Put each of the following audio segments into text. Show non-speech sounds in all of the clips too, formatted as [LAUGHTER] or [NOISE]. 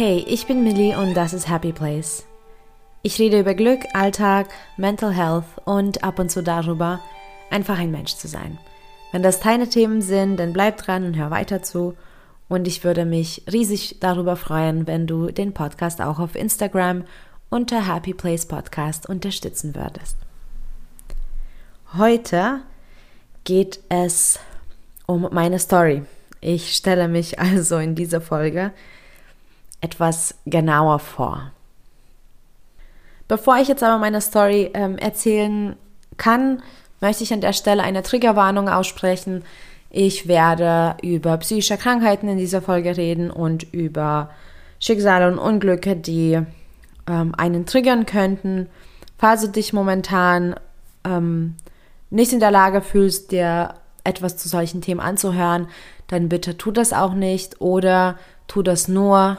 Hey, ich bin Millie und das ist Happy Place. Ich rede über Glück, Alltag, Mental Health und ab und zu darüber, einfach ein Mensch zu sein. Wenn das deine Themen sind, dann bleib dran und hör weiter zu. Und ich würde mich riesig darüber freuen, wenn du den Podcast auch auf Instagram unter Happy Place Podcast unterstützen würdest. Heute geht es um meine Story. Ich stelle mich [LAUGHS] also in dieser Folge etwas genauer vor. Bevor ich jetzt aber meine Story ähm, erzählen kann, möchte ich an der Stelle eine Triggerwarnung aussprechen. Ich werde über psychische Krankheiten in dieser Folge reden und über Schicksale und Unglücke, die ähm, einen triggern könnten. Falls du dich momentan ähm, nicht in der Lage fühlst, dir etwas zu solchen Themen anzuhören, dann bitte tu das auch nicht oder tu das nur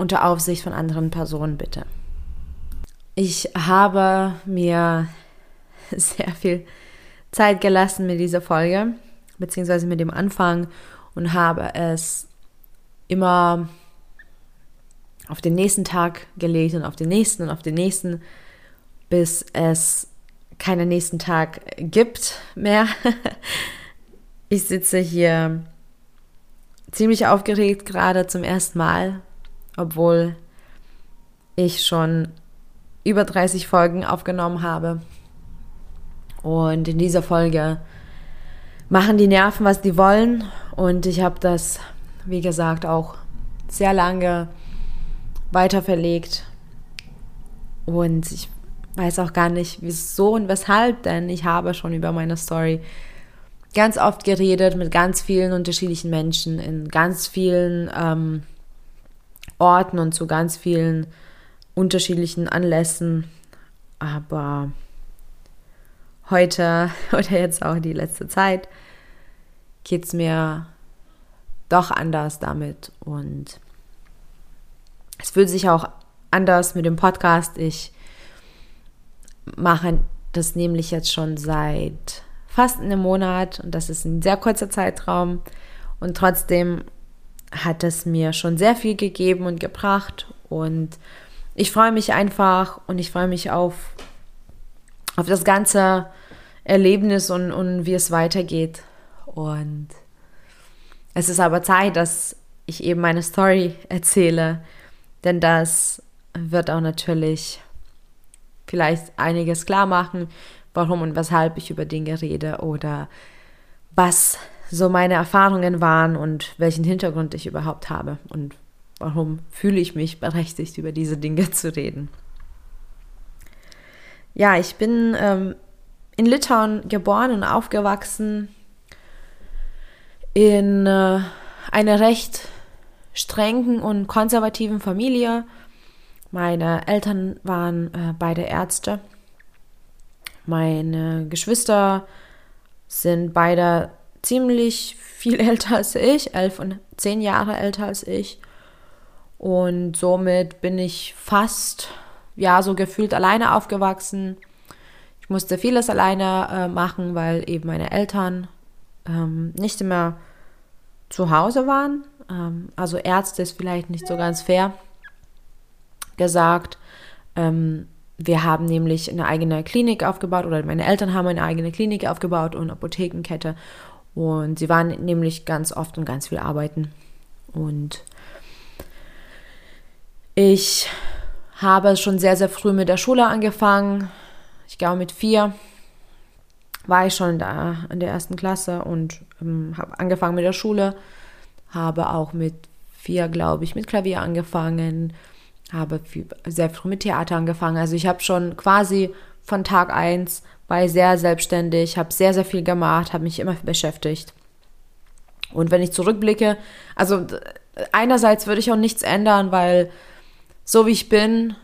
unter Aufsicht von anderen Personen, bitte. Ich habe mir [LAUGHS] sehr viel Zeit gelassen mit dieser Folge, beziehungsweise mit dem Anfang und habe es immer auf den nächsten Tag gelegt und auf den nächsten und auf den nächsten, bis es keinen nächsten Tag gibt mehr. [LAUGHS] ich sitze hier ziemlich aufgeregt gerade zum ersten Mal, obwohl ich schon über 30 Folgen aufgenommen habe. Und in dieser Folge machen die Nerven, was die wollen. Und ich habe das, wie gesagt, auch sehr lange weiter verlegt. Und ich weiß auch gar nicht, wieso und weshalb, denn ich habe schon über meine Story ganz oft geredet mit ganz vielen unterschiedlichen Menschen in ganz vielen ähm, Orten und zu ganz vielen unterschiedlichen Anlässen. Aber heute [LAUGHS] oder jetzt auch die letzte Zeit geht es mir doch anders damit und es fühlt sich auch anders mit dem Podcast. Ich mache das nämlich jetzt schon seit fast einem Monat und das ist ein sehr kurzer Zeitraum und trotzdem hat es mir schon sehr viel gegeben und gebracht und ich freue mich einfach und ich freue mich auf, auf das ganze Erlebnis und, und wie es weitergeht. Und es ist aber Zeit, dass ich eben meine Story erzähle, denn das wird auch natürlich vielleicht einiges klar machen, warum und weshalb ich über Dinge rede oder was so meine Erfahrungen waren und welchen Hintergrund ich überhaupt habe und warum fühle ich mich berechtigt, über diese Dinge zu reden. Ja, ich bin ähm, in Litauen geboren und aufgewachsen in äh, einer recht strengen und konservativen Familie. Meine Eltern waren äh, beide Ärzte. Meine Geschwister sind beide ziemlich viel [LAUGHS] älter als ich, elf und zehn Jahre älter als ich. Und somit bin ich fast, ja, so gefühlt alleine aufgewachsen. Ich musste vieles alleine äh, machen, weil eben meine Eltern ähm, nicht immer zu Hause waren. Ähm, also Ärzte ist vielleicht nicht so ganz fair gesagt. Ähm, wir haben nämlich eine eigene Klinik aufgebaut oder meine Eltern haben eine eigene Klinik aufgebaut und Apothekenkette. Und sie waren nämlich ganz oft und ganz viel arbeiten. Und ich habe schon sehr, sehr früh mit der Schule angefangen. Ich glaube, mit vier war ich schon da in der ersten Klasse und ähm, habe angefangen mit der Schule. Habe auch mit vier, glaube ich, mit Klavier angefangen. Habe viel, sehr früh mit Theater angefangen. Also ich habe schon quasi von Tag 1 war ich sehr selbstständig, habe sehr, sehr viel gemacht, habe mich immer beschäftigt. Und wenn ich zurückblicke, also einerseits würde ich auch nichts ändern, weil so wie ich bin,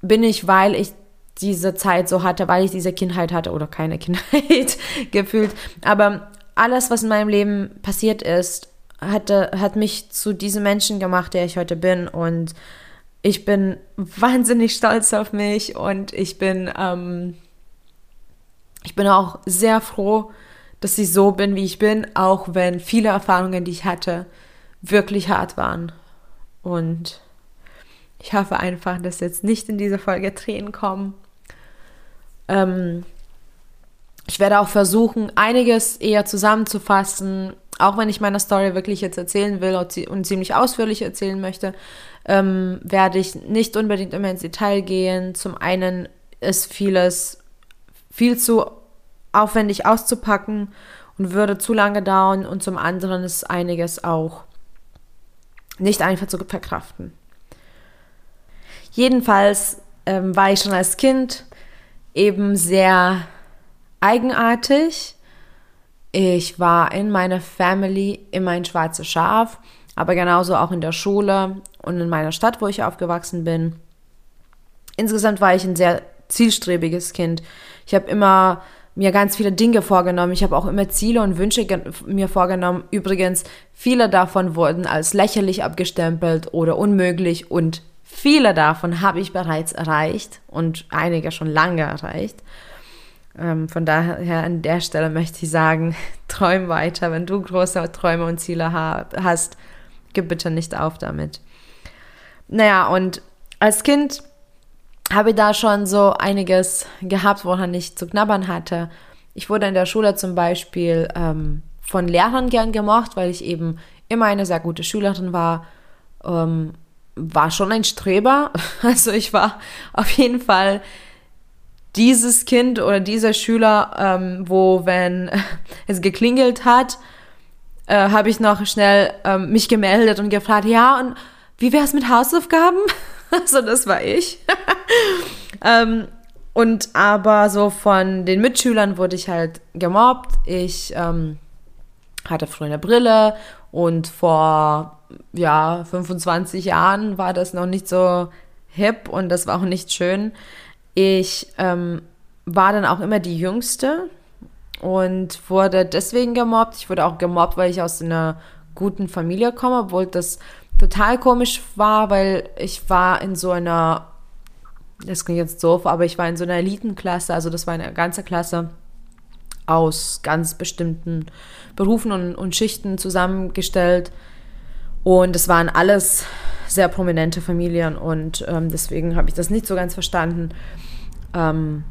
bin ich, weil ich diese Zeit so hatte, weil ich diese Kindheit hatte oder keine [LAUGHS] Kindheit gefühlt. Aber alles, was in meinem Leben passiert ist, hatte, hat mich zu diesem Menschen gemacht, der ich heute bin. Und ich bin [LAUGHS] wahnsinnig stolz auf mich und ich bin, ähm, ich bin auch sehr froh, dass ich so bin, wie ich bin, auch wenn viele Erfahrungen, die ich hatte, wirklich hart waren. Und Ich hoffe einfach, dass jetzt nicht in dieser Folge Tränen kommen. Ähm, ich werde auch versuchen, einiges eher zusammenzufassen, auch wenn ich meine Story wirklich jetzt erzählen will und ziemlich ausführlich erzählen möchte, ähm, werde ich nicht unbedingt immer ins Detail gehen. Zum einen ist vieles viel zu aufwendig auszupacken und würde zu lange dauern und zum anderen ist einiges auch nicht einfach zu verkraften. Jedenfalls ähm, war ich schon als Kind eben sehr eigenartig. Ich war in meiner Family immer ein schwarzes Schaf, aber genauso auch in der Schule und in meiner Stadt, wo ich aufgewachsen bin. Insgesamt war ich ein sehr zielstrebiges Kind. Ich habe immer mir ganz viele Dinge vorgenommen. Ich habe auch immer Ziele und Wünsche mir vorgenommen. Übrigens, viele davon wurden als lächerlich abgestempelt oder unmöglich und viele davon habe ich bereits erreicht und einige schon lange erreicht. Ähm, von daher an der Stelle möchte ich sagen, [LAUGHS] träum weiter. Wenn du große Träume und Ziele ha hast, gib bitte nicht auf damit. Naja, und als Kind habe da schon so einiges gehabt, woran ich zu knabbern hatte. Ich wurde in der Schule zum Beispiel ähm, von Lehrern gern gemocht, weil ich eben immer eine sehr gute Schülerin war. Ähm, war schon ein Streber. [LAUGHS] Also ich war auf jeden Fall dieses Kind oder dieser Schüler, ähm, wo wenn [LAUGHS] es geklingelt hat, äh, habe ich noch schnell ähm, mich gemeldet und gefragt, ja, und wie wäre es mit Hausaufgaben? [LAUGHS] [LAUGHS] also das war ich. [LAUGHS] ähm, und aber so von den Mitschülern wurde ich halt gemobbt. Ich ähm, hatte früher eine Brille und vor ja 25 Jahren war das noch nicht so hip und das war auch nicht schön. Ich ähm, war dann auch immer die Jüngste und wurde deswegen gemobbt. Ich wurde auch gemobbt, weil ich aus einer guten Familie komme, obwohl das total komisch war, weil ich war in so einer, das klingt jetzt doof, aber ich war in so einer Elitenklasse, also das war eine ganze Klasse aus ganz bestimmten Berufen und, und Schichten zusammengestellt. Und es waren alles sehr prominente Familien und ähm, deswegen habe ich das nicht so ganz verstanden. Ähm,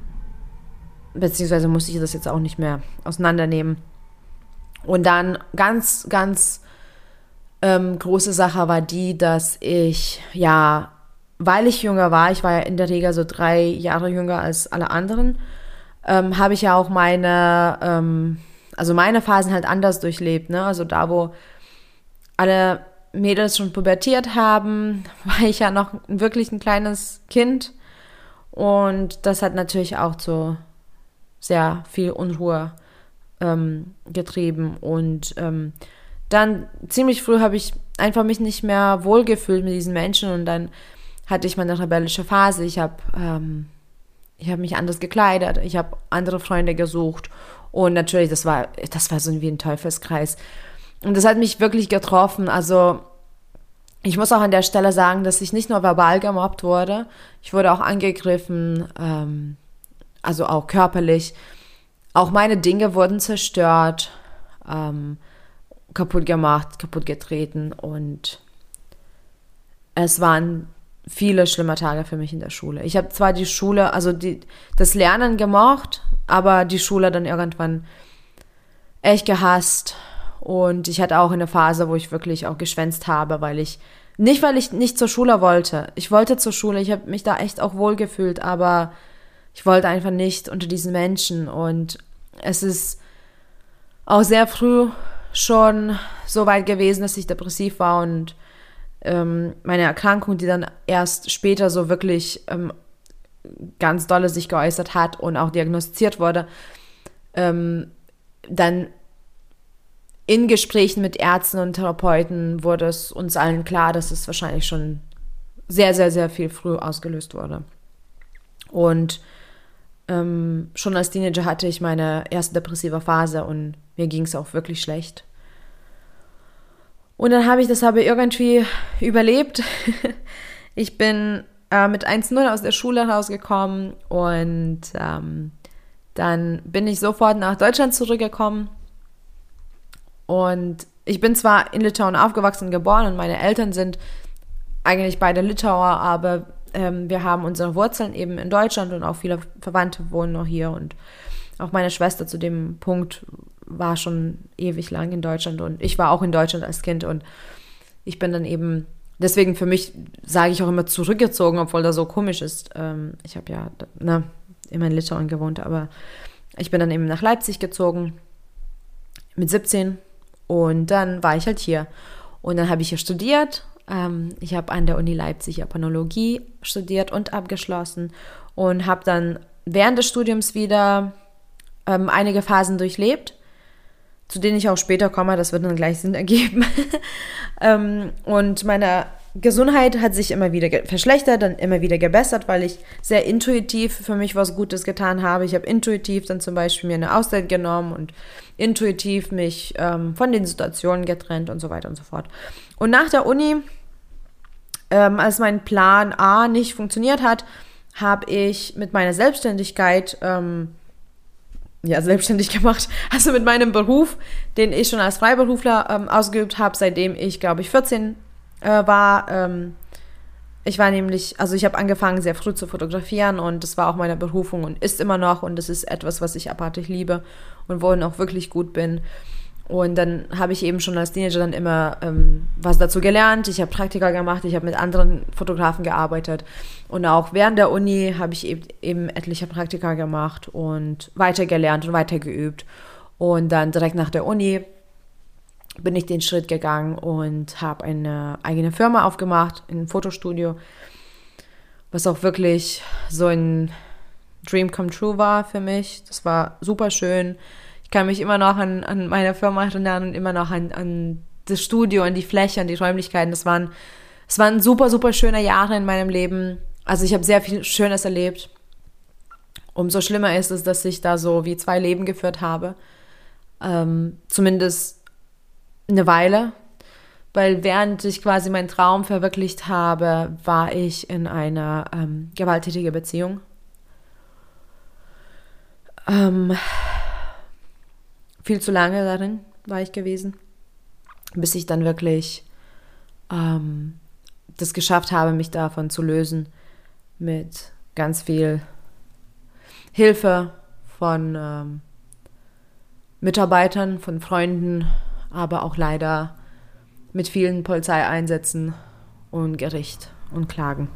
beziehungsweise musste ich das jetzt auch nicht mehr auseinandernehmen. Und dann ganz, ganz ähm, große Sache war die, dass ich, ja, weil ich jünger war, ich war ja in der Regel so drei Jahre jünger als alle anderen, ähm, habe ich ja auch meine, ähm, also meine Phasen halt anders durchlebt. Ne? Also da, wo alle Mädels schon pubertiert haben, [LAUGHS] war ich ja noch wirklich ein kleines Kind. Und das hat natürlich auch zu sehr viel Unruhe ähm, getrieben. Und ähm, dann ziemlich früh habe ich einfach mich nicht mehr wohlgefühlt mit diesen Menschen und dann hatte ich meine rebellische Phase. Ich habe ähm, ich habe mich anders gekleidet, ich habe andere Freunde gesucht und natürlich das war das war so wie ein Teufelskreis. Und das hat mich wirklich getroffen. Also ich muss auch an der Stelle sagen, dass ich nicht nur verbal gemobbt wurde, ich wurde auch angegriffen, ähm, also auch körperlich. Auch meine Dinge wurden zerstört, ähm, kaputt gemacht, kaputt getreten und es waren viele schlimme Tage für mich in der Schule. Ich habe zwar die Schule, also die, das Lernen gemocht, aber die Schule dann irgendwann echt gehasst und ich hatte auch eine Phase, wo ich wirklich auch geschwänzt habe, weil ich, nicht weil ich nicht zur Schule wollte. Ich wollte zur Schule, ich habe mich da echt auch wohl gefühlt, aber ich wollte einfach nicht unter diesen Menschen. Und es ist auch sehr früh schon so weit gewesen, dass ich depressiv war und ähm, meine Erkrankung, die dann erst später so wirklich ähm, ganz dolle sich geäußert hat und auch diagnostiziert wurde, ähm, dann in Gesprächen mit Ärzten und Therapeuten wurde es uns allen klar, dass es wahrscheinlich schon sehr, sehr, sehr viel früh ausgelöst wurde. Und ähm, schon als Teenager hatte ich meine erste depressive Phase und mir ging es auch wirklich schlecht. Und dann habe ich das aber irgendwie überlebt. [LAUGHS] ich bin äh, mit 1-0 aus der Schule rausgekommen und ähm, dann bin ich sofort nach Deutschland zurückgekommen und ich bin zwar in Litauen aufgewachsen geboren und meine Eltern sind eigentlich beide Litauer, aber ähm, wir haben unsere Wurzeln eben in Deutschland und auch viele Verwandte wohnen noch hier und auch meine Schwester zu dem Punkt war schon ewig lang in Deutschland und ich war auch in Deutschland als Kind und ich bin dann eben, deswegen für mich sage ich auch immer zurückgezogen, obwohl das so komisch ist. Ähm, ich habe ja ne, immer in Litauen gewohnt, aber ich bin dann eben nach Leipzig gezogen mit 17 und dann war ich halt hier. Und dann habe ich hier studiert. Ähm, ich habe an der Uni Leipzig Japanologie studiert und abgeschlossen und habe dann während des Studiums wieder ähm, einige Phasen durchlebt, zu denen ich auch später komme. Das wird dann gleich Sinn ergeben. [LAUGHS] ähm, und meine Gesundheit hat sich immer wieder verschlechtert, dann immer wieder gebessert, weil ich sehr intuitiv für mich was Gutes getan habe. Ich habe intuitiv dann zum Beispiel mir eine Auszeit genommen und intuitiv mich ähm, von den Situationen getrennt und so weiter und so fort. Und nach der Uni, ähm, als mein Plan A nicht funktioniert hat, habe ich mit meiner Selbstständigkeit ähm, ja, selbstständig [LAUGHS] gemacht. Also mit meinem Beruf, den ich schon als Freiberufler ähm, ausgeübt habe, seitdem ich, glaube ich, 14 äh, war, ähm, ich war nämlich, also ich habe angefangen sehr früh zu fotografieren und das war auch meine Berufung und ist immer noch und das ist etwas, was ich abartig liebe und worin auch wirklich gut bin. Und dann habe ich eben schon als Teenager dann immer ähm, was dazu gelernt. Ich habe Praktika gemacht, ich habe mit anderen Fotografen gearbeitet. Und auch während der Uni habe ich eben, eben etliche Praktika gemacht und weitergelernt und weitergeübt. Und dann direkt nach der Uni bin ich den Schritt gegangen und habe eine eigene Firma aufgemacht, ein Fotostudio, was auch wirklich so ein Dream come true war für mich. Das war super schön. Ich kann mich immer noch an, an meine Firma erinnern und immer noch an, an das Studio, an die Fläche, an die Räumlichkeiten. Das waren, das waren super, super schöne Jahre in meinem Leben. Also ich habe sehr viel Schönes erlebt. Umso schlimmer ist es, dass ich da so wie zwei Leben geführt habe. Ähm, zumindest eine Weile, weil während ich quasi meinen Traum verwirklicht habe, war ich in einer ähm, gewalttätigen Beziehung. Ähm, viel zu lange darin war ich gewesen, bis ich dann wirklich ähm, das geschafft habe, mich davon zu lösen mit ganz viel Hilfe von ähm, Mitarbeitern, von Freunden, aber auch leider mit vielen Polizeieinsätzen und Gericht und Klagen.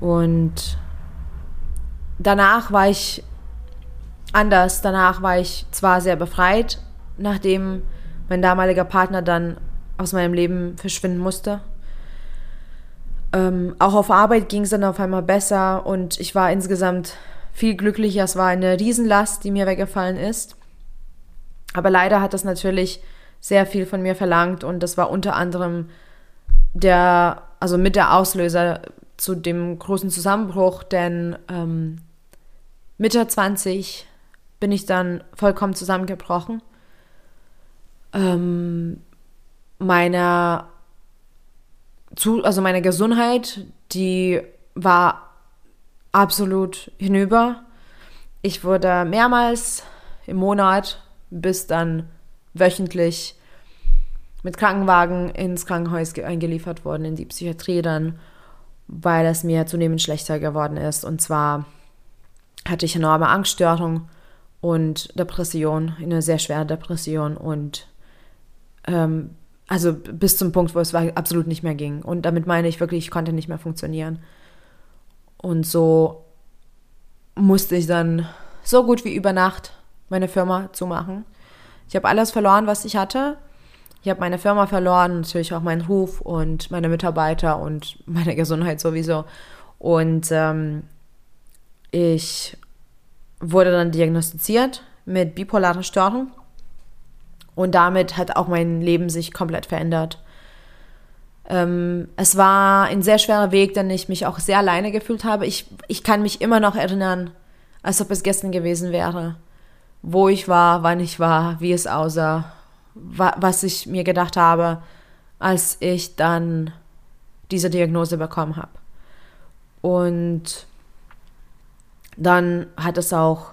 Und danach war ich anders. Danach war ich zwar sehr befreit, nachdem mein damaliger Partner dann aus meinem Leben verschwinden musste. Ähm, auch auf Arbeit ging es dann auf einmal besser und ich war insgesamt viel glücklicher. Es war eine Riesenlast, die mir weggefallen ist. Aber leider hat das natürlich sehr viel von mir verlangt und das war unter anderem der, also mit der Auslöser zu dem großen Zusammenbruch, denn ähm, Mitte 20 bin ich dann vollkommen zusammengebrochen. Ähm, meiner, zu, also meine Gesundheit, die war absolut hinüber. Ich wurde mehrmals im Monat bis dann wöchentlich mit Krankenwagen ins Krankenhaus eingeliefert worden, in die Psychiatrie dann, weil es mir zunehmend schlechter geworden ist. Und zwar hatte ich enorme Angststörung und Depression, eine sehr schwere Depression und ähm, also bis zum Punkt, wo es absolut nicht mehr ging. Und damit meine ich wirklich, ich konnte nicht mehr funktionieren. Und so musste ich dann so gut wie über Nacht meine Firma zu machen. Ich habe alles verloren, was ich hatte. Ich habe meine Firma verloren, natürlich auch meinen Ruf und meine Mitarbeiter und [LAUGHS] meine Gesundheit sowieso. Und ähm, ich wurde dann diagnostiziert mit bipolarer Störung. Und damit hat auch mein Leben sich komplett verändert. Ähm, es war ein sehr schwerer Weg, denn ich mich auch sehr alleine gefühlt habe. Ich, ich kann mich immer noch erinnern, als ob es gestern gewesen wäre wo ich war, wann ich war, wie es aussah, wa was ich mir gedacht habe, als ich dann diese Diagnose bekommen habe. Und dann hat es auch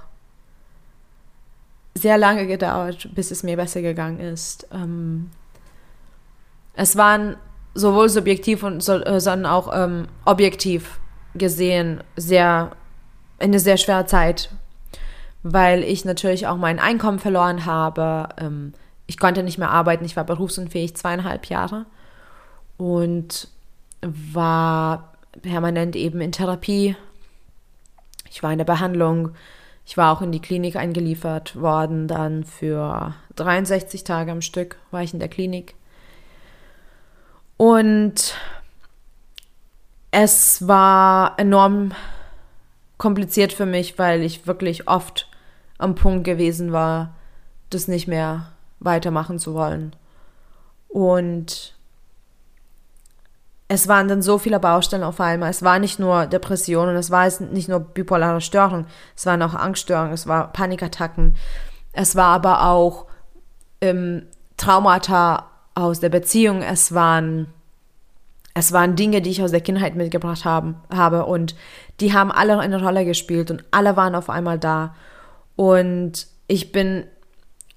sehr lange gedauert, bis es mir besser gegangen ist. Ähm, es waren sowohl subjektiv und so, äh, sondern auch ähm, objektiv gesehen sehr eine sehr schwere Zeit, weil ich natürlich auch mein Einkommen verloren habe. Ähm, ich konnte nicht mehr arbeiten, ich war berufsunfähig zweieinhalb Jahre und war permanent eben in Therapie. Ich war in der Behandlung. Ich war auch in die Klinik eingeliefert worden. Dann für 63 Tage am Stück war ich in der Klinik. Und es war enorm kompliziert für mich, weil ich wirklich oft am Punkt gewesen war, das nicht mehr weitermachen zu wollen. Und es waren dann so viele Baustellen auf einmal. Es war nicht nur Depression und es war nicht nur bipolare Störung, es waren auch Angststörungen, es war Panikattacken, es war aber auch ähm, Traumata aus der Beziehung, es waren es waren Dinge, die ich aus der Kindheit mitgebracht haben, habe und die haben alle eine Rolle gespielt und alle waren auf einmal da. Und ich bin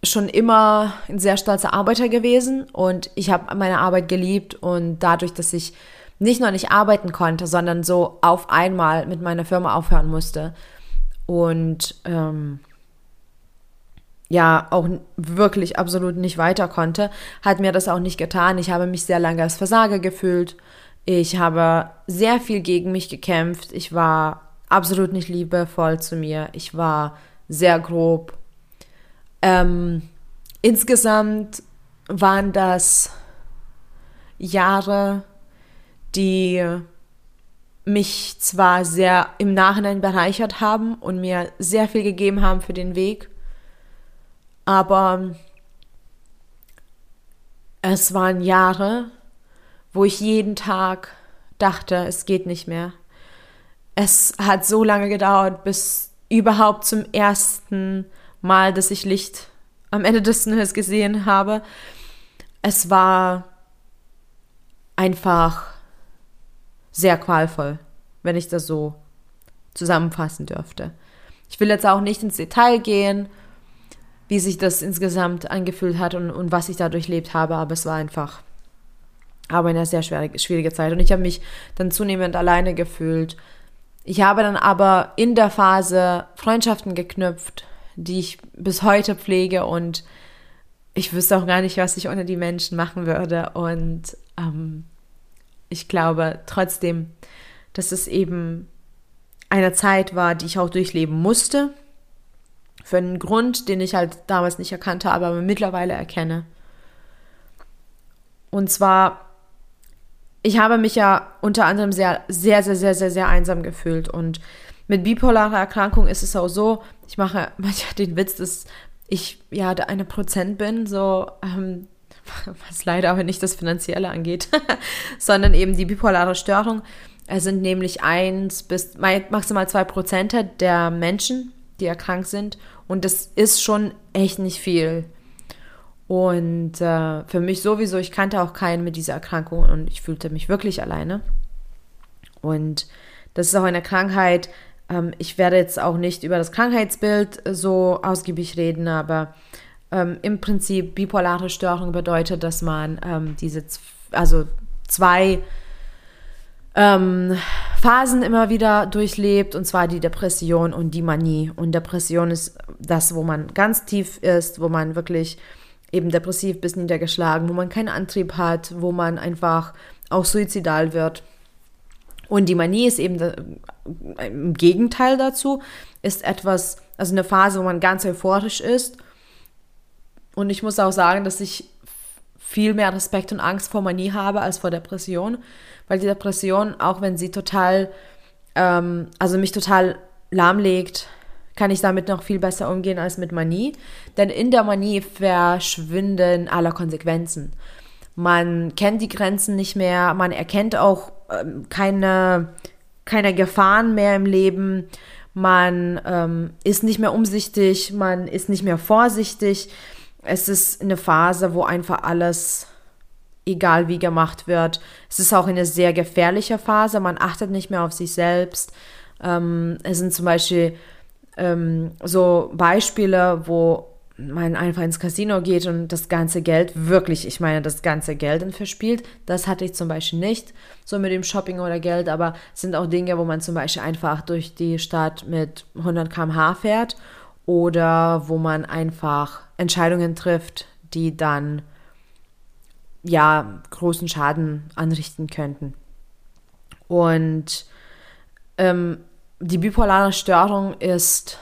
schon immer ein sehr stolzer Arbeiter gewesen und ich habe meine Arbeit geliebt und dadurch, dass ich nicht nur nicht arbeiten konnte, sondern so auf einmal mit meiner Firma aufhören musste und ähm, ja auch wirklich absolut nicht weiter konnte, hat mir das auch nicht getan. Ich habe mich sehr lange als Versager gefühlt. Ich habe sehr viel gegen mich gekämpft. Ich war absolut nicht liebevoll zu mir. Ich war sehr grob. Ähm, insgesamt waren das Jahre, die mich zwar sehr im Nachhinein bereichert haben und mir sehr viel gegeben haben für den Weg, aber es waren Jahre, wo ich jeden Tag dachte, es geht nicht mehr. Es hat so lange gedauert, bis überhaupt zum ersten Mal, dass ich Licht am Ende des Tunnels gesehen habe. Es war einfach sehr qualvoll, wenn ich das so zusammenfassen dürfte. Ich will jetzt auch nicht ins Detail gehen, wie sich das insgesamt angefühlt hat und, und was ich da durchlebt habe, aber es war einfach aber eine sehr schwierige, schwierige Zeit. Und ich habe mich dann zunehmend alleine gefühlt. Ich habe dann aber in der Phase Freundschaften geknüpft, die ich bis heute pflege und ich wüsste auch gar nicht, was ich ohne die Menschen machen würde. Und ähm, ich glaube trotzdem, dass es eben eine Zeit war, die ich auch durchleben musste, für einen Grund, den ich halt damals nicht erkannt habe, aber mittlerweile erkenne. Und zwar, ich habe mich ja unter anderem sehr, sehr, sehr, sehr, sehr, sehr einsam gefühlt. Und mit bipolarer Erkrankung ist es auch so, ich mache [LAUGHS] manchmal den Witz, dass ich ja der eine Prozent bin, so, ähm, [LAUGHS] was leider aber nicht das Finanzielle angeht, [LAUGHS] sondern eben die bipolare Störung. Es sind nämlich eins bis maximal zwei Prozent der Menschen, die erkrankt sind. Und das ist schon echt nicht viel. Und äh, für mich sowieso, ich kannte auch keinen mit dieser Erkrankung und ich fühlte mich wirklich alleine. Und das ist auch eine Krankheit. Ähm, ich werde jetzt auch nicht über das Krankheitsbild so ausgiebig reden, aber ähm, im Prinzip bipolare Störung bedeutet, dass man ähm, diese, also zwei ähm, Phasen immer wieder durchlebt, und zwar die Depression und die Manie. Und Depression ist das, wo man ganz tief ist, wo man wirklich eben depressiv bis niedergeschlagen, wo man keinen Antrieb hat, wo man einfach auch suizidal wird. Und die Manie ist eben im Gegenteil dazu, ist etwas, also eine Phase, wo man ganz euphorisch ist. Und ich muss auch sagen, dass ich viel mehr Respekt und Angst vor Manie habe als vor Depression, weil die Depression, auch wenn sie total, ähm, also mich total lahmlegt, kann ich damit noch viel besser umgehen als mit Manie. Denn in der Manie verschwinden alle Konsequenzen. Man kennt die Grenzen nicht mehr, man erkennt auch ähm, keine, keine Gefahren mehr im Leben, man ähm, ist nicht mehr umsichtig, man ist nicht mehr vorsichtig. Es ist eine Phase, wo einfach alles egal wie gemacht wird. Es ist auch eine sehr gefährliche Phase. Man achtet nicht mehr auf sich selbst. Ähm, es sind zum Beispiel ähm, so Beispiele, wo man einfach ins Casino geht und das ganze Geld, wirklich, ich meine, das ganze Geld dann verspielt. Das hatte ich zum Beispiel nicht, so mit dem Shopping oder Geld, aber es sind auch Dinge, wo man zum Beispiel einfach durch die Stadt mit 100 km/h fährt oder wo man einfach Entscheidungen trifft, die dann ja großen Schaden anrichten könnten. Und ähm, die bipolare Störung ist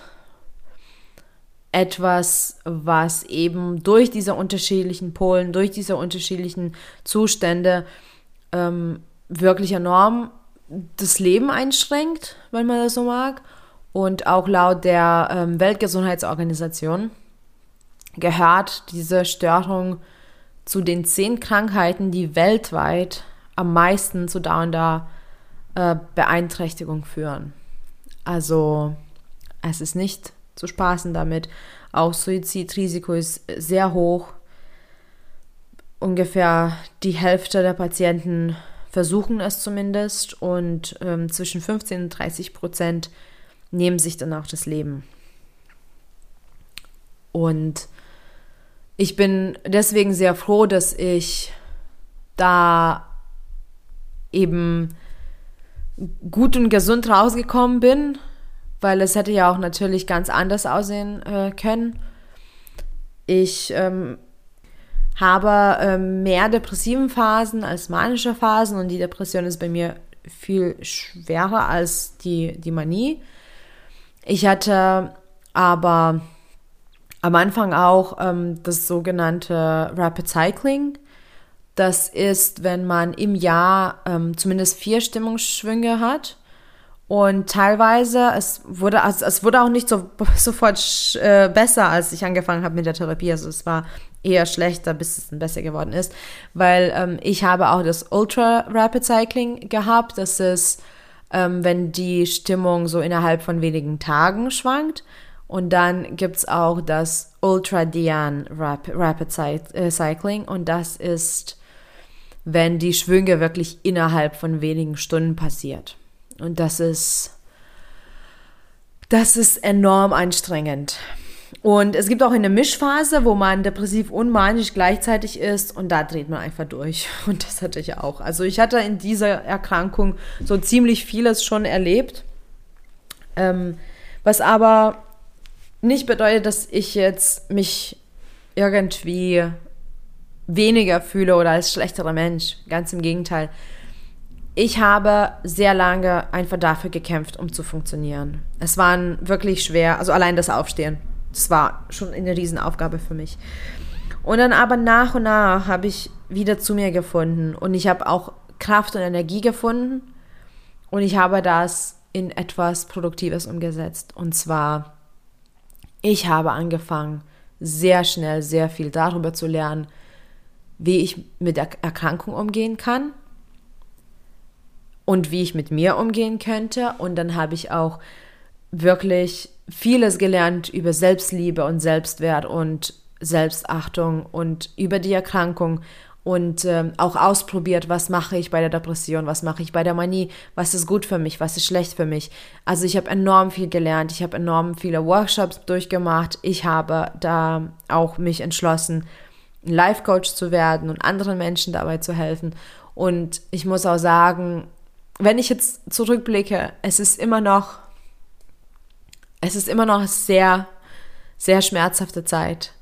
etwas, was eben durch diese unterschiedlichen Polen, durch diese unterschiedlichen Zustände ähm, wirklich enorm das Leben einschränkt, wenn man das so mag. Und auch laut der ähm, Weltgesundheitsorganisation gehört diese Störung zu den zehn Krankheiten, die weltweit am meisten zu dauernder äh, Beeinträchtigung führen. Also es ist nicht zu spaßen damit. Auch Suizidrisiko ist sehr hoch. Ungefähr die Hälfte der Patienten versuchen es zumindest und ähm, zwischen 15 und 30 Prozent nehmen sich dann auch das Leben. Und ich bin deswegen sehr froh, dass ich da eben gut und gesund rausgekommen bin weil es hätte ja auch natürlich ganz anders aussehen äh, können. Ich ähm, habe ähm, mehr depressiven Phasen als manische Phasen und die Depression ist bei mir viel schwerer als die, die Manie. Ich hatte aber am Anfang auch ähm, das sogenannte Rapid Cycling. Das ist, wenn man im Jahr ähm, zumindest vier Stimmungsschwünge hat und teilweise, es wurde, also es wurde auch nicht so, [LAUGHS] sofort äh, besser, als ich angefangen habe mit der Therapie. Also es war eher schlechter, bis es dann besser geworden ist. Weil ähm, ich habe auch das Ultra Rapid Cycling gehabt. Das ist, ähm, wenn die Stimmung so innerhalb von wenigen Tagen schwankt. Und dann gibt es auch das Ultra Dian Rap Rapid Cy äh, Cycling. Und das ist, wenn die Schwünge wirklich innerhalb von wenigen Stunden passiert. Und das ist, das ist enorm anstrengend. Und es gibt auch eine Mischphase, wo man depressiv und manisch gleichzeitig ist und da dreht man einfach durch. [LAUGHS] Und das hatte ich auch. Also ich hatte in dieser Erkrankung so ziemlich vieles schon erlebt. Ähm, was aber nicht bedeutet, dass ich jetzt mich irgendwie weniger fühle oder als schlechterer Mensch. Ganz im Gegenteil ich habe sehr lange einfach dafür gekämpft, um zu funktionieren. Es war wirklich schwer, also allein das Aufstehen, das war schon eine Riesenaufgabe für mich. Und dann aber nach und nach habe ich wieder zu mir gefunden und ich habe auch Kraft und Energie gefunden und ich habe das in etwas Produktives umgesetzt. Und zwar, ich habe angefangen, sehr schnell sehr viel darüber zu lernen, wie ich mit der Erkrankung umgehen kann und wie ich mit mir umgehen könnte. Und dann habe ich auch wirklich vieles gelernt über Selbstliebe und Selbstwert und Selbstachtung und über die Erkrankung und äh, auch ausprobiert, was mache ich bei der Depression, was mache ich bei der Manie, was ist gut für mich, was ist schlecht für mich. Also ich habe enorm viel gelernt, ich habe enorm viele Workshops durchgemacht, ich habe da auch mich entschlossen, Life Coach zu werden und anderen Menschen dabei zu helfen. Und ich muss auch sagen, wenn ich jetzt zurückblicke, es ist immer noch, es ist immer noch sehr, sehr schmerzhafte Zeit.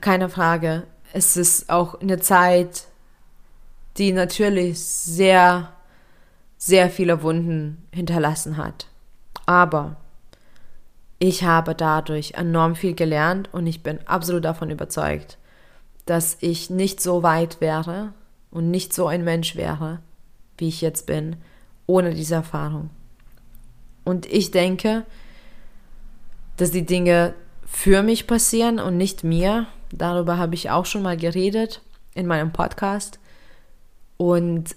Keine Frage. Es ist auch eine Zeit, die natürlich sehr, sehr viele Wunden hinterlassen hat. Aber ich habe dadurch enorm viel gelernt und ich bin absolut davon überzeugt, dass ich nicht so weit wäre und nicht so ein Mensch wäre, wie ich jetzt bin, ohne diese Erfahrung. Und ich denke, dass die Dinge für mich passieren und nicht mir. Darüber habe ich auch schon mal geredet in meinem Podcast. Und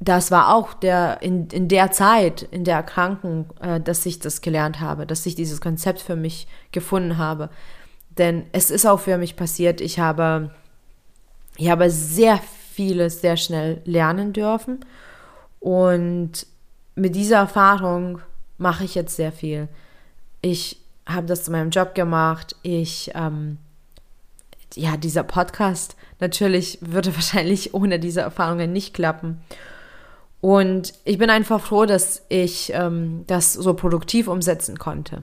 das war auch der, in, in der Zeit, in der Erkrankung, äh, dass ich das gelernt habe, dass ich dieses Konzept für mich gefunden habe. Denn es ist auch für mich passiert, ich habe, ich habe sehr vieles sehr schnell lernen dürfen. Und mit dieser Erfahrung mache ich jetzt sehr viel. Ich habe das zu meinem Job gemacht. Ich, ähm, ja, dieser Podcast natürlich würde [LAUGHS] wahrscheinlich ohne diese Erfahrungen nicht klappen. Und ich bin einfach froh, dass ich ähm, das so produktiv umsetzen konnte.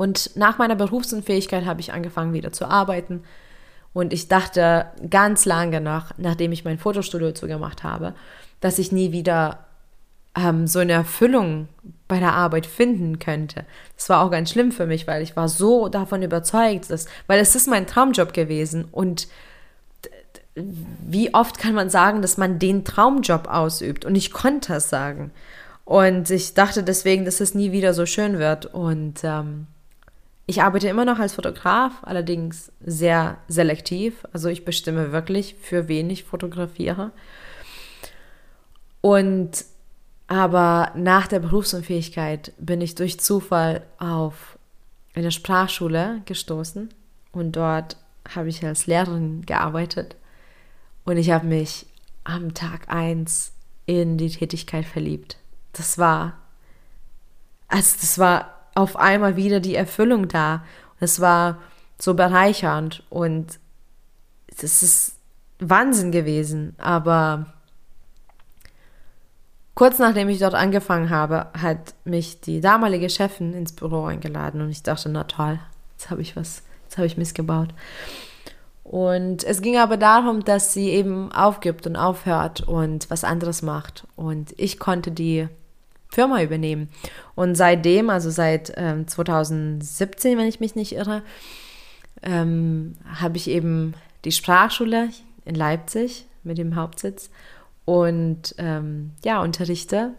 Und nach meiner Berufsunfähigkeit habe ich angefangen, wieder zu arbeiten. Und ich dachte ganz lange nach, nachdem ich mein Fotostudio zugemacht habe, dass ich nie wieder ähm, so eine Erfüllung bei der Arbeit finden könnte. Das war auch ganz schlimm für mich, weil ich war so davon überzeugt, dass, weil es ist mein Traumjob gewesen und wie oft kann man sagen, dass man den Traumjob ausübt? Und ich konnte es sagen. Und ich dachte deswegen, dass es nie wieder so schön wird. Und ähm, ich arbeite immer noch als Fotograf, allerdings sehr selektiv. Also ich bestimme wirklich, für wen ich fotografiere. Und aber nach der Berufsunfähigkeit bin ich durch Zufall auf eine Sprachschule gestoßen und dort habe ich als Lehrerin gearbeitet und ich habe mich am Tag 1 in die Tätigkeit verliebt. Das war, also das war auf einmal wieder die Erfüllung da. Es war so bereichernd und es ist Wahnsinn gewesen, aber Kurz nachdem ich dort angefangen habe, hat mich die damalige Chefin ins Büro eingeladen und ich dachte, na toll, jetzt habe ich was, jetzt habe ich missgebaut. Und es ging aber darum, dass sie eben aufgibt und aufhört und was anderes macht. Und ich konnte die Firma übernehmen. Und seitdem, also seit ähm, 2017, wenn ich mich nicht irre, ähm, habe ich eben die Sprachschule in Leipzig mit dem Hauptsitz und ähm, ja, unterrichte,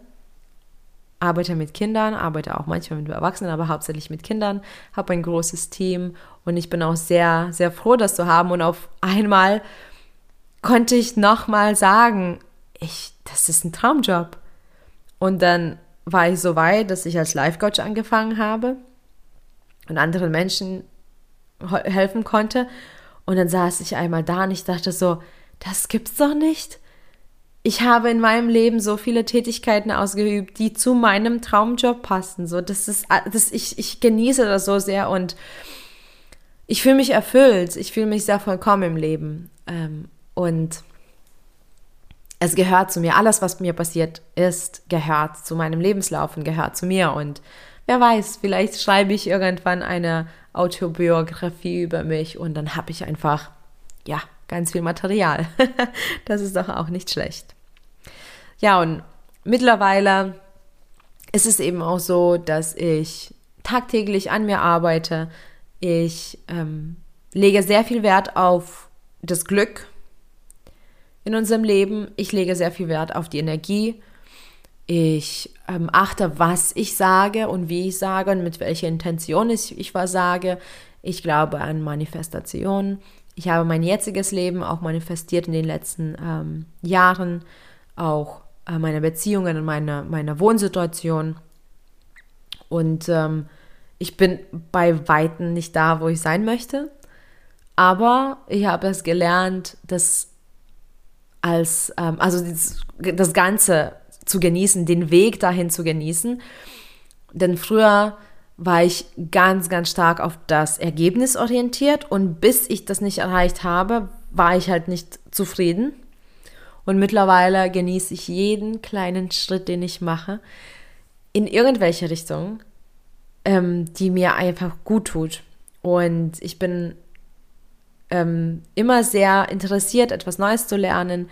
arbeite mit Kindern, arbeite auch manchmal mit Erwachsenen, aber hauptsächlich mit Kindern, habe ein großes Team und ich bin auch sehr, sehr froh, das zu haben. Und auf einmal konnte ich nochmal sagen, ich, das ist ein Traumjob. Und dann war ich so weit, dass ich als Life-Coach angefangen habe und anderen Menschen helfen konnte. Und dann saß ich einmal da und ich dachte so, das gibt's doch nicht ich habe in meinem Leben so viele Tätigkeiten ausgeübt, die zu meinem Traumjob passen. So, das ist, das, ich, ich genieße das so sehr und ich fühle mich erfüllt. Ich fühle mich sehr vollkommen im Leben. Ähm, und es gehört zu mir. Alles, was mir passiert ist, gehört zu meinem Lebenslauf und gehört zu mir. Und wer weiß, vielleicht schreibe ich irgendwann eine Autobiografie über mich und dann habe ich einfach, ja, ganz viel Material. [LAUGHS] das ist doch auch nicht schlecht. Ja, und mittlerweile ist es eben auch so, dass ich tagtäglich an mir arbeite. Ich ähm, lege sehr viel Wert auf das Glück in unserem Leben. Ich lege sehr viel Wert auf die Energie. Ich ähm, achte, was ich sage und wie ich sage und mit welcher Intention ich, ich was sage. Ich glaube an Manifestation ich habe mein jetziges Leben auch manifestiert in den letzten ähm, Jahren, auch äh, meine Beziehungen und meine, meine Wohnsituation. Und ähm, ich bin bei Weitem nicht da, wo ich sein möchte. Aber ich habe es gelernt, das als, ähm, also das, Ganze zu genießen, den Weg dahin zu genießen. Denn früher war ich ganz, ganz stark auf das Ergebnis orientiert und bis ich das nicht erreicht habe, war ich halt nicht zufrieden. Und mittlerweile genieße ich jeden kleinen Schritt, den ich mache, in irgendwelche Richtung, ähm, die mir einfach gut tut. Und ich bin ähm, immer sehr interessiert, etwas Neues zu lernen.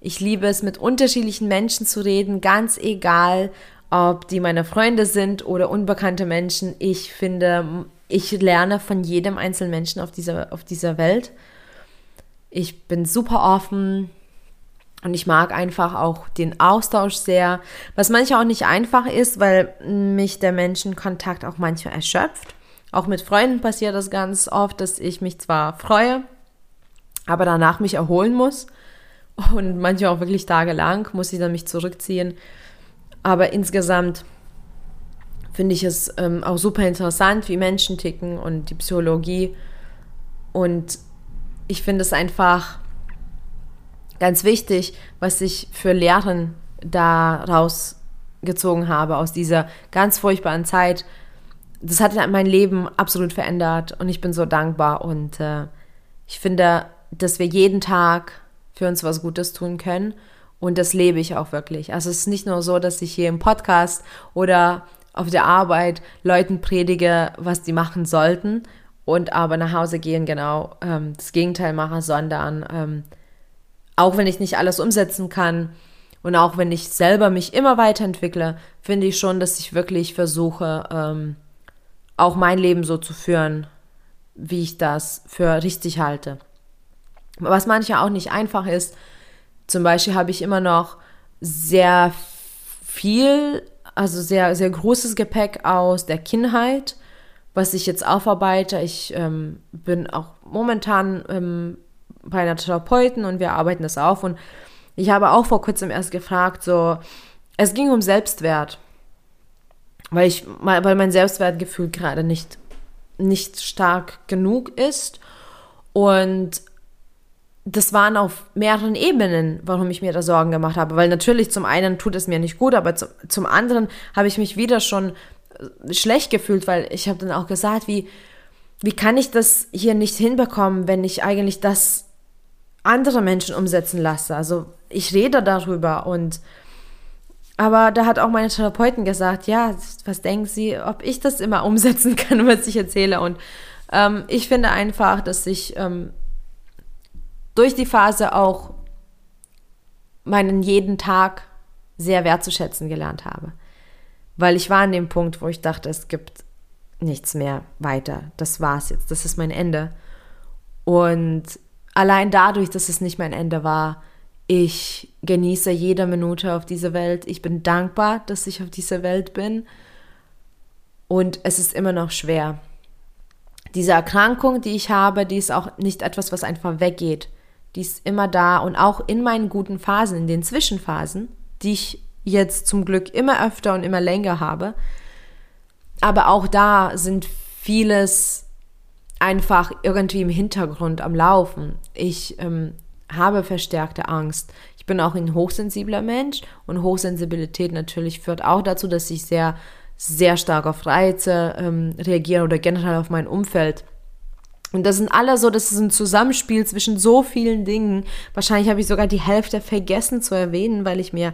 Ich liebe es, mit unterschiedlichen Menschen zu reden, ganz egal, ob die meine Freunde sind oder unbekannte Menschen. Ich finde, ich lerne von jedem einzelnen Menschen auf dieser, auf dieser Welt. Ich bin super offen und ich mag einfach auch den Austausch sehr, was manchmal auch nicht einfach ist, weil mich der Menschenkontakt auch manchmal erschöpft. Auch mit Freunden passiert das ganz oft, dass ich mich zwar freue, aber danach mich erholen muss. Und manchmal auch wirklich tagelang muss ich dann mich zurückziehen aber insgesamt finde ich es ähm, auch super interessant, wie Menschen ticken und die Psychologie. Und ich finde es einfach ganz wichtig, was ich für Lehren daraus gezogen habe, aus dieser ganz furchtbaren Zeit, das hat mein Leben absolut verändert und ich bin so dankbar und äh, ich finde, dass wir jeden Tag für uns was Gutes tun können und das lebe ich auch wirklich. Also es ist nicht nur so, dass ich hier im Podcast oder auf der Arbeit Leuten predige, was die machen sollten und aber nach Hause gehen genau ähm, das Gegenteil mache, sondern ähm, auch wenn ich nicht alles umsetzen kann und auch wenn ich selber mich immer weiterentwickle, finde ich schon, dass ich wirklich versuche, ähm, auch mein Leben so zu führen, wie ich das für richtig halte. Was manchmal auch nicht einfach ist, zum Beispiel habe ich immer noch sehr viel, also sehr, sehr großes Gepäck aus der Kindheit, was ich jetzt aufarbeite. Ich ähm, bin auch momentan ähm, bei einer Therapeuten und wir arbeiten das auf. Und ich habe auch vor kurzem erst gefragt, so, es ging um Selbstwert weil ich, weil mein Selbstwertgefühl gerade nicht, nicht stark genug ist. Und das waren auf mehreren Ebenen, warum ich mir da Sorgen gemacht habe. Weil natürlich zum einen tut es mir nicht gut, aber zum, zum anderen habe ich mich wieder schon schlecht gefühlt, weil ich habe dann auch gesagt, wie, wie kann ich das hier nicht hinbekommen, wenn ich eigentlich das andere Menschen umsetzen lasse? Also ich rede darüber und aber da hat auch meine Therapeutin gesagt, ja, was denken Sie, ob ich das immer umsetzen [LAUGHS] kann, was ich erzähle? Und ähm, ich finde einfach, dass ich ähm, durch die Phase auch meinen jeden Tag sehr wertzuschätzen gelernt habe. Weil ich war an dem Punkt, wo ich dachte, es gibt nichts mehr weiter. Das war's jetzt. Das ist mein Ende. Und allein dadurch, dass es nicht mein Ende war, ich genieße jede Minute auf dieser Welt. Ich bin dankbar, dass ich auf dieser Welt bin. Und es ist immer noch schwer. Diese Erkrankung, die ich habe, die ist auch nicht etwas, was einfach weggeht. Die ist immer da und auch in meinen guten Phasen, in den Zwischenphasen, die ich jetzt zum Glück immer öfter und immer länger habe. Aber auch da sind vieles einfach irgendwie im Hintergrund am Laufen. Ich ähm, habe verstärkte Angst. Ich bin auch ein hochsensibler Mensch und Hochsensibilität natürlich führt auch dazu, dass ich sehr, sehr stark auf Reize ähm, reagiere oder generell auf mein Umfeld. Und das sind alle so, das ist ein Zusammenspiel zwischen so vielen Dingen. Wahrscheinlich habe ich sogar die Hälfte vergessen zu erwähnen, weil ich mir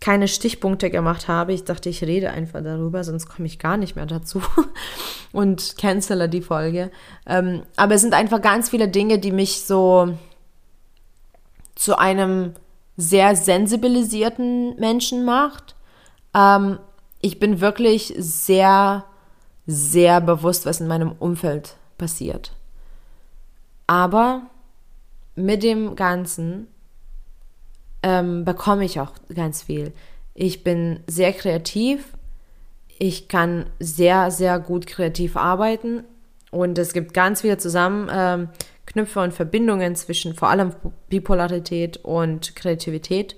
keine Stichpunkte gemacht habe. Ich dachte, ich rede einfach darüber, sonst komme ich gar nicht mehr dazu [LAUGHS] und cancele die Folge. Ähm, aber es sind einfach ganz viele Dinge, die mich so zu einem sehr sensibilisierten Menschen macht. Ähm, ich bin wirklich sehr, sehr bewusst, was in meinem Umfeld passiert. Aber mit dem Ganzen ähm, bekomme ich auch ganz viel. Ich bin sehr kreativ. Ich kann sehr, sehr gut kreativ arbeiten. Und es gibt ganz viele zusammen, ähm, Knüpfe und Verbindungen zwischen vor allem Bipolarität und Kreativität.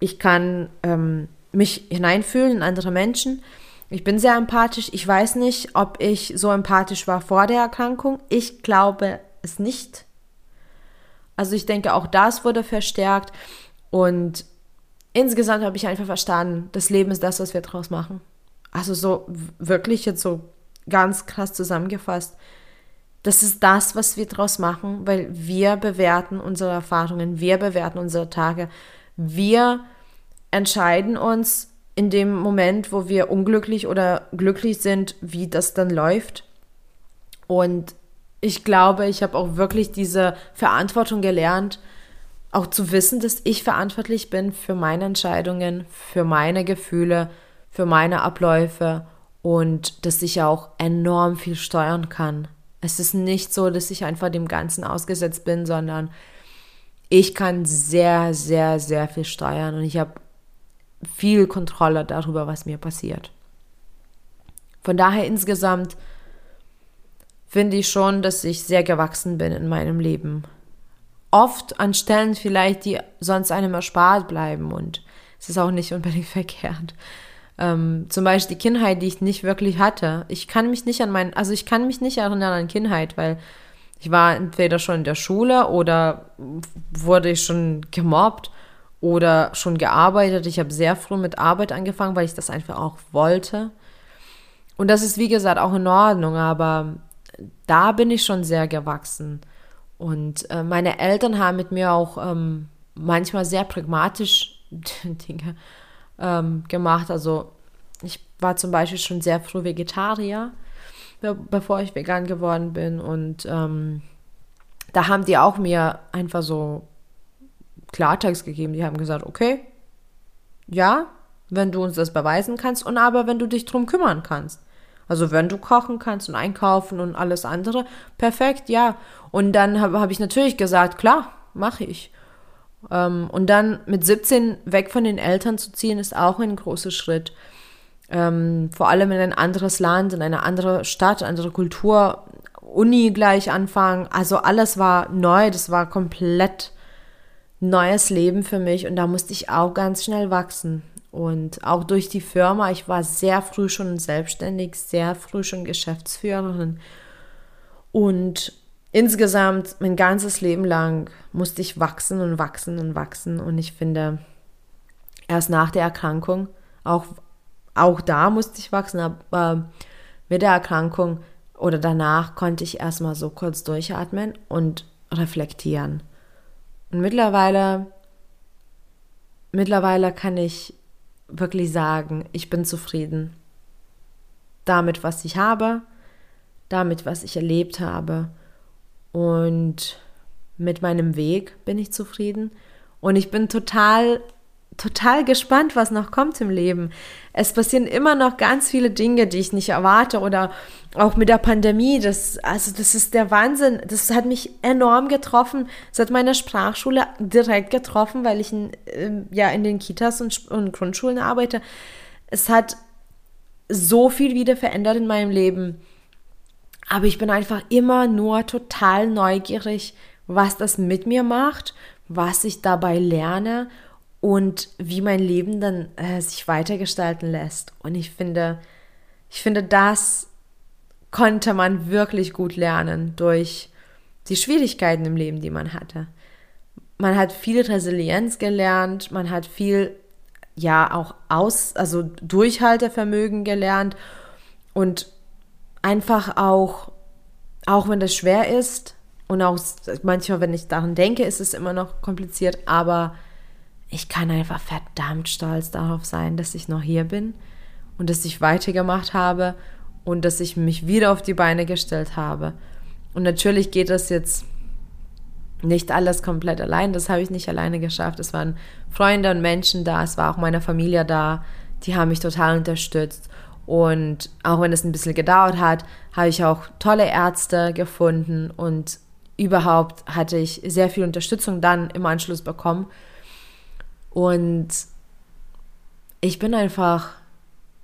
Ich kann ähm, mich hineinfühlen in andere Menschen. Ich bin sehr empathisch. Ich weiß nicht, ob ich so empathisch war vor der Erkrankung. Ich glaube es nicht. Also ich denke, auch das wurde verstärkt. Und insgesamt habe ich einfach verstanden, das Leben ist das, was wir draus machen. Also so wirklich jetzt so ganz krass zusammengefasst. Das ist das, was wir daraus machen, weil wir bewerten unsere Erfahrungen, wir bewerten unsere Tage. Wir entscheiden uns in dem Moment, wo wir unglücklich oder glücklich sind, wie das dann läuft. Und ich glaube, ich habe auch wirklich diese Verantwortung gelernt, auch zu wissen, dass ich verantwortlich bin für meine Entscheidungen, für meine Gefühle, für meine Abläufe und dass ich auch enorm viel steuern kann. Es ist nicht so, dass ich einfach dem Ganzen ausgesetzt bin, sondern ich kann sehr, sehr, sehr viel steuern und ich habe viel Kontrolle darüber, was mir passiert. Von daher insgesamt finde ich schon, dass ich sehr gewachsen bin in meinem Leben. Oft an Stellen vielleicht, die sonst einem erspart bleiben und es ist auch nicht unbedingt [LAUGHS] verkehrt. Ähm, zum Beispiel die Kindheit, die ich nicht wirklich hatte. Ich kann mich nicht an mein, also ich kann mich nicht erinnern an Kindheit, weil ich war entweder schon in der Schule oder wurde ich schon gemobbt oder schon gearbeitet. Ich habe sehr früh mit Arbeit angefangen, weil ich das einfach auch wollte. und das ist, wie gesagt, auch in Ordnung, aber da bin ich schon sehr gewachsen. Und äh, meine Eltern haben mit mir auch ähm, manchmal sehr pragmatisch [LAUGHS] Dinge ähm, gemacht. Also ich war zum Beispiel schon sehr früh Vegetarier, be bevor ich vegan geworden bin. Und ähm, da haben die auch mir einfach so Klartext gegeben. Die haben gesagt, okay, ja, wenn du uns das beweisen kannst und aber wenn du dich drum kümmern kannst. Also wenn du kochen kannst und einkaufen und alles andere, perfekt, ja. Und dann habe hab ich natürlich gesagt, klar, mache ich. Ähm, und dann mit 17 weg von den Eltern zu ziehen, ist auch ein großer Schritt. Ähm, vor allem in ein anderes Land, in eine andere Stadt, andere Kultur, Uni gleich anfangen. Also alles war neu, das war komplett neues Leben für mich und da musste ich auch ganz schnell wachsen. Und auch durch die Firma, ich war sehr früh schon selbstständig, sehr früh schon Geschäftsführerin. Und insgesamt mein ganzes Leben lang musste ich wachsen und wachsen und wachsen. Und ich finde, erst nach der Erkrankung, auch, auch da musste ich wachsen, aber mit der Erkrankung oder danach konnte ich erstmal so kurz durchatmen und reflektieren. Und mittlerweile, mittlerweile kann ich wirklich sagen, ich bin zufrieden damit, was ich habe, damit, was ich erlebt habe und mit meinem Weg bin ich zufrieden und ich bin total total gespannt, was noch kommt im Leben. Es passieren immer noch ganz viele Dinge, die ich nicht erwarte oder auch mit der Pandemie. Das, also das ist der Wahnsinn. Das hat mich enorm getroffen. Es hat meine Sprachschule direkt getroffen, weil ich in, ähm, ja in den Kitas und, und Grundschulen arbeite. Es hat so viel wieder verändert in meinem Leben. Aber ich bin einfach immer nur total neugierig, was das mit mir macht, was ich dabei lerne und wie mein Leben dann äh, sich weitergestalten lässt. Und ich finde, ich finde, das konnte man wirklich gut lernen durch die Schwierigkeiten im Leben, die man hatte. Man hat viel Resilienz gelernt, man hat viel, ja, auch aus, also Durchhaltevermögen gelernt und einfach auch, auch wenn das schwer ist und auch manchmal, wenn ich daran denke, ist es immer noch kompliziert, aber ich kann einfach verdammt stolz darauf sein, dass ich noch hier bin und dass ich weitergemacht habe und dass ich mich wieder auf die Beine gestellt habe. Und natürlich geht das jetzt nicht alles komplett allein, das habe ich nicht alleine geschafft. Es waren Freunde und Menschen da, es war auch meine Familie da, die haben mich total unterstützt. Und auch wenn es ein bisschen gedauert hat, habe ich auch tolle Ärzte gefunden und überhaupt hatte ich sehr viel Unterstützung dann im Anschluss bekommen. Und ich bin einfach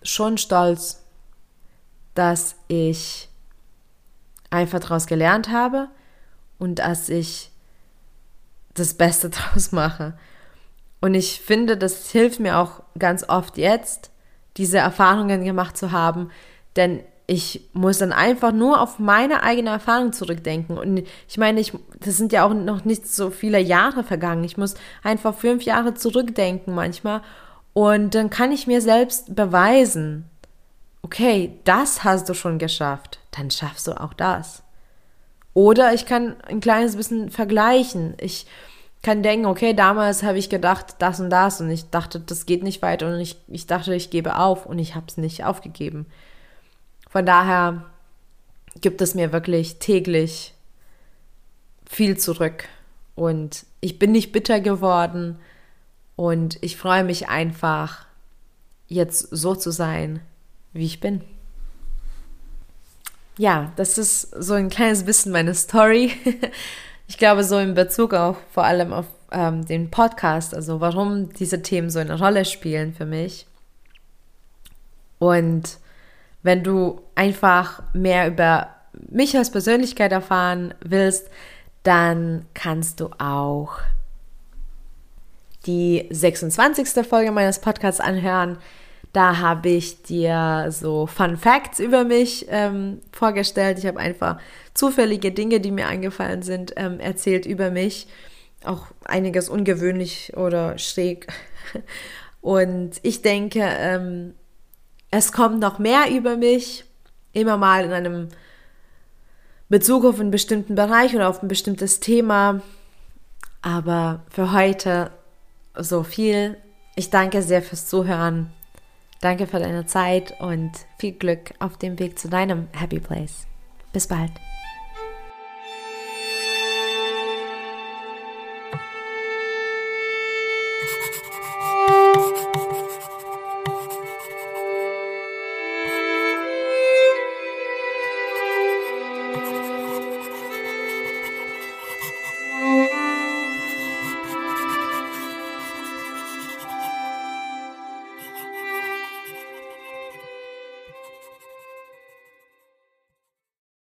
schon stolz, dass ich einfach daraus gelernt habe und dass ich das Beste [LAUGHS] daraus mache. Und ich finde, das hilft mir auch ganz oft jetzt, diese Erfahrungen gemacht zu haben, denn ich muss dann einfach nur auf meine eigene Erfahrung zurückdenken. Und ich meine, ich, das sind ja auch noch nicht so viele Jahre vergangen. Ich muss einfach fünf Jahre zurückdenken manchmal. Und dann kann ich mir selbst beweisen, okay, das hast du schon geschafft, dann schaffst du auch das. Oder ich kann ein kleines bisschen vergleichen. Ich kann denken, okay, damals habe ich gedacht, das und das und ich dachte, das geht nicht weiter und ich, ich dachte, ich gebe auf und ich habe es nicht aufgegeben. Von daher gibt es mir wirklich täglich viel zurück. Und ich bin nicht bitter geworden. Und ich freue mich einfach, jetzt so zu sein, wie ich bin. Ja, das ist so ein kleines bisschen meine Story. [LAUGHS] Ich glaube, so in Bezug auch vor allem auf ähm, den Podcast, also warum diese Themen so eine Rolle spielen für mich. Und wenn du einfach mehr über mich als Persönlichkeit erfahren willst, dann kannst du auch die 26. Folge meines Podcasts anhören. Da habe ich dir so Fun Facts über mich ähm, vorgestellt. Ich habe einfach zufällige Dinge, die mir eingefallen sind, ähm, erzählt über mich. Auch einiges ungewöhnlich oder schräg. [LAUGHS] Und ich denke, ähm, es kommt noch mehr über mich, immer mal in einem Bezug auf einen bestimmten Bereich oder auf ein bestimmtes Thema. Aber für heute so viel. Ich danke sehr fürs Zuhören. Danke für deine Zeit und viel Glück auf dem Weg zu deinem Happy Place. Bis bald.